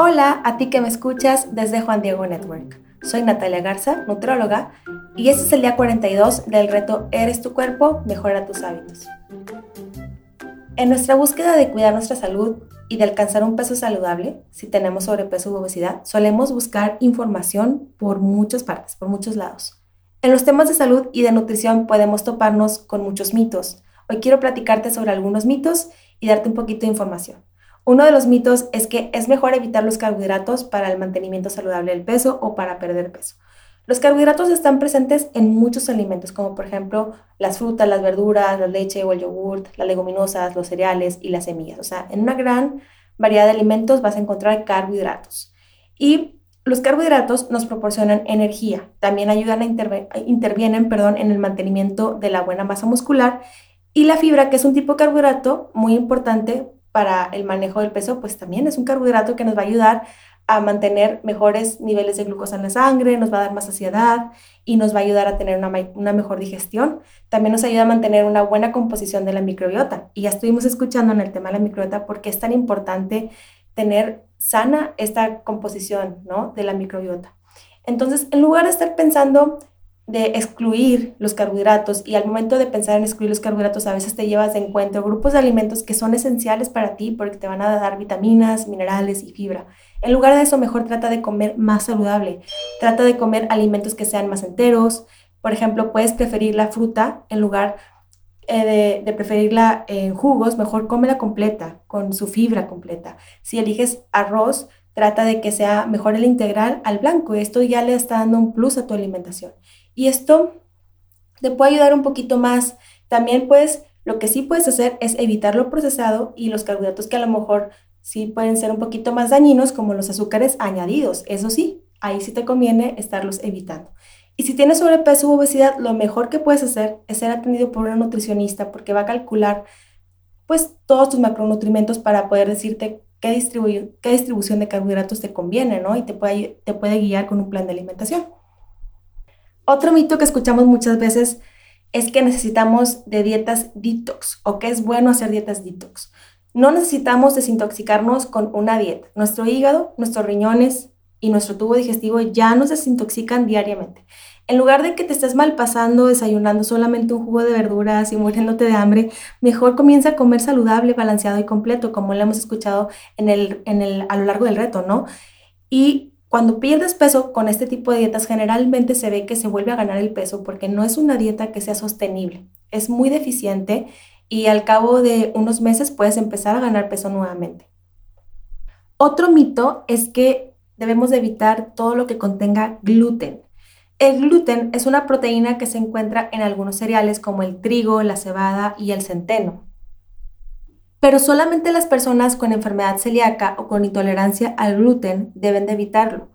Hola a ti que me escuchas desde Juan Diego Network. Soy Natalia Garza, nutróloga, y este es el día 42 del reto Eres tu cuerpo, mejora tus hábitos. En nuestra búsqueda de cuidar nuestra salud y de alcanzar un peso saludable, si tenemos sobrepeso u obesidad, solemos buscar información por muchas partes, por muchos lados. En los temas de salud y de nutrición podemos toparnos con muchos mitos. Hoy quiero platicarte sobre algunos mitos y darte un poquito de información. Uno de los mitos es que es mejor evitar los carbohidratos para el mantenimiento saludable del peso o para perder peso. Los carbohidratos están presentes en muchos alimentos, como por ejemplo las frutas, las verduras, la leche o el yogurt, las leguminosas, los cereales y las semillas. O sea, en una gran variedad de alimentos vas a encontrar carbohidratos. Y los carbohidratos nos proporcionan energía, también ayudan a intervienen perdón, en el mantenimiento de la buena masa muscular y la fibra, que es un tipo de carbohidrato muy importante para el manejo del peso, pues también es un carbohidrato que nos va a ayudar a mantener mejores niveles de glucosa en la sangre, nos va a dar más saciedad y nos va a ayudar a tener una, mejor digestión. También nos ayuda a mantener una buena composición de la microbiota. Y ya estuvimos escuchando en el tema de la microbiota por qué es tan importante tener sana esta composición ¿no? de la microbiota. Entonces, en lugar de estar pensando de excluir los carbohidratos y al momento de pensar en excluir los carbohidratos a veces te llevas de encuentro grupos de alimentos que son esenciales para ti porque te van a dar vitaminas, minerales y fibra. En lugar de eso, mejor trata de comer más saludable. Trata de comer alimentos que sean más enteros. Por ejemplo, puedes preferir la fruta en lugar eh, de, de, preferirla en jugos, mejor cómela completa, con su fibra completa. Si eliges arroz, trata de que sea mejor el integral al blanco. Esto ya le está dando un plus a tu alimentación. Y esto te puede ayudar un poquito más. También pues lo que sí puedes hacer es evitar lo procesado y los carbohidratos que a lo mejor sí pueden ser un poquito más dañinos como los azúcares añadidos. Eso sí, ahí sí te conviene estarlos evitando. Y si tienes sobrepeso u obesidad, lo mejor que puedes hacer es ser atendido por una nutricionista porque va a calcular pues todos tus macronutrientes para poder decirte qué, qué distribución de carbohidratos te conviene, ¿no? Y te puede guiar con un plan de alimentación. Otro mito que escuchamos muchas veces es que necesitamos de dietas detox o que es bueno hacer dietas detox. No necesitamos desintoxicarnos con una dieta. Nuestro hígado, nuestros riñones y nuestro tubo digestivo ya nos desintoxican diariamente. En lugar de que te estés mal pasando desayunando solamente un jugo de verduras y muriéndote de hambre, mejor comienza a comer saludable, balanceado y completo, como lo hemos escuchado en el, en el, a lo largo del reto, ¿no? Y cuando pierdes peso con este tipo de dietas, generalmente se ve que se vuelve a ganar el peso porque no es una dieta que sea sostenible. Es muy deficiente y al cabo de unos meses puedes empezar a ganar peso nuevamente. Otro mito es que debemos de evitar todo lo que contenga gluten. El gluten es una proteína que se encuentra en algunos cereales como el trigo, la cebada y el centeno pero solamente las personas con enfermedad celíaca o con intolerancia al gluten deben de evitarlo.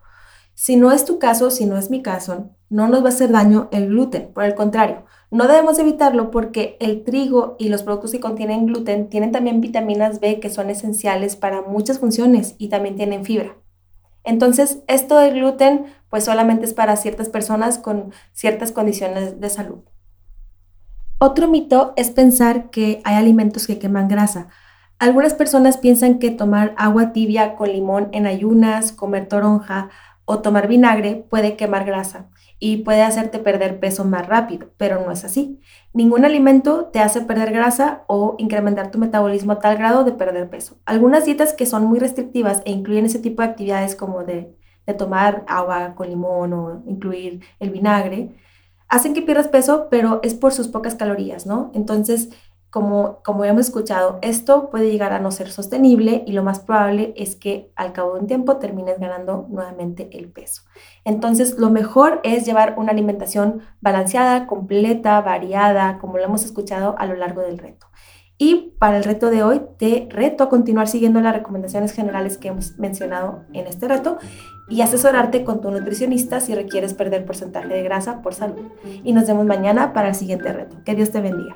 Si no es tu caso, si no es mi caso, no nos va a hacer daño el gluten. Por el contrario, no debemos evitarlo porque el trigo y los productos que contienen gluten tienen también vitaminas B que son esenciales para muchas funciones y también tienen fibra. Entonces, esto del gluten pues solamente es para ciertas personas con ciertas condiciones de salud. Otro mito es pensar que hay alimentos que queman grasa. Algunas personas piensan que tomar agua tibia con limón en ayunas, comer toronja o tomar vinagre puede quemar grasa y puede hacerte perder peso más rápido, pero no es así. Ningún alimento te hace perder grasa o incrementar tu metabolismo a tal grado de perder peso. Algunas dietas que son muy restrictivas e incluyen ese tipo de actividades como de, tomar agua con limón o incluir el vinagre, hacen que pierdas peso, pero es por sus pocas calorías, ¿no? Entonces, como, como hemos escuchado, esto puede llegar a no ser sostenible y lo más probable es que al cabo de un tiempo termines ganando nuevamente el peso. Entonces, lo mejor es llevar una alimentación balanceada, completa, variada, como lo hemos escuchado a lo largo del reto. Y para el reto de hoy, te reto a continuar siguiendo las recomendaciones generales que hemos mencionado en este reto y asesorarte con tu nutricionista si requieres perder porcentaje de grasa por salud. Y nos vemos mañana para el siguiente reto. Que Dios te bendiga.